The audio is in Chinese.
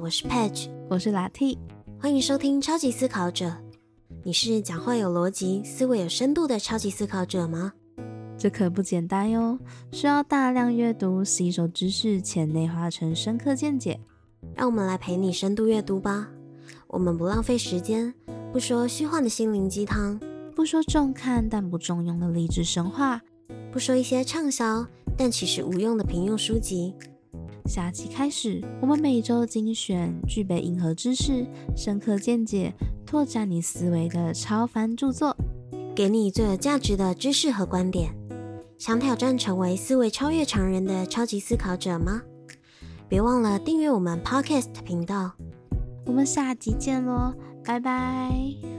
我是 Patch，我是 Latte，欢迎收听超级思考者。你是讲话有逻辑、思维有深度的超级思考者吗？这可不简单哟，需要大量阅读、吸收知识，且内化成深刻见解。让我们来陪你深度阅读吧。我们不浪费时间，不说虚幻的心灵鸡汤，不说重看但不重用的励志神话，不说一些畅销但其实无用的平庸书籍。下期开始，我们每周精选具备硬核知识、深刻见解、拓展你思维的超凡著作，给你最有价值的知识和观点。想挑战成为思维超越常人的超级思考者吗？别忘了订阅我们 Podcast 频道。我们下集见喽，拜拜。